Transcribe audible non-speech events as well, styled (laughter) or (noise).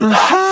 Uh-huh. (sighs) (sighs)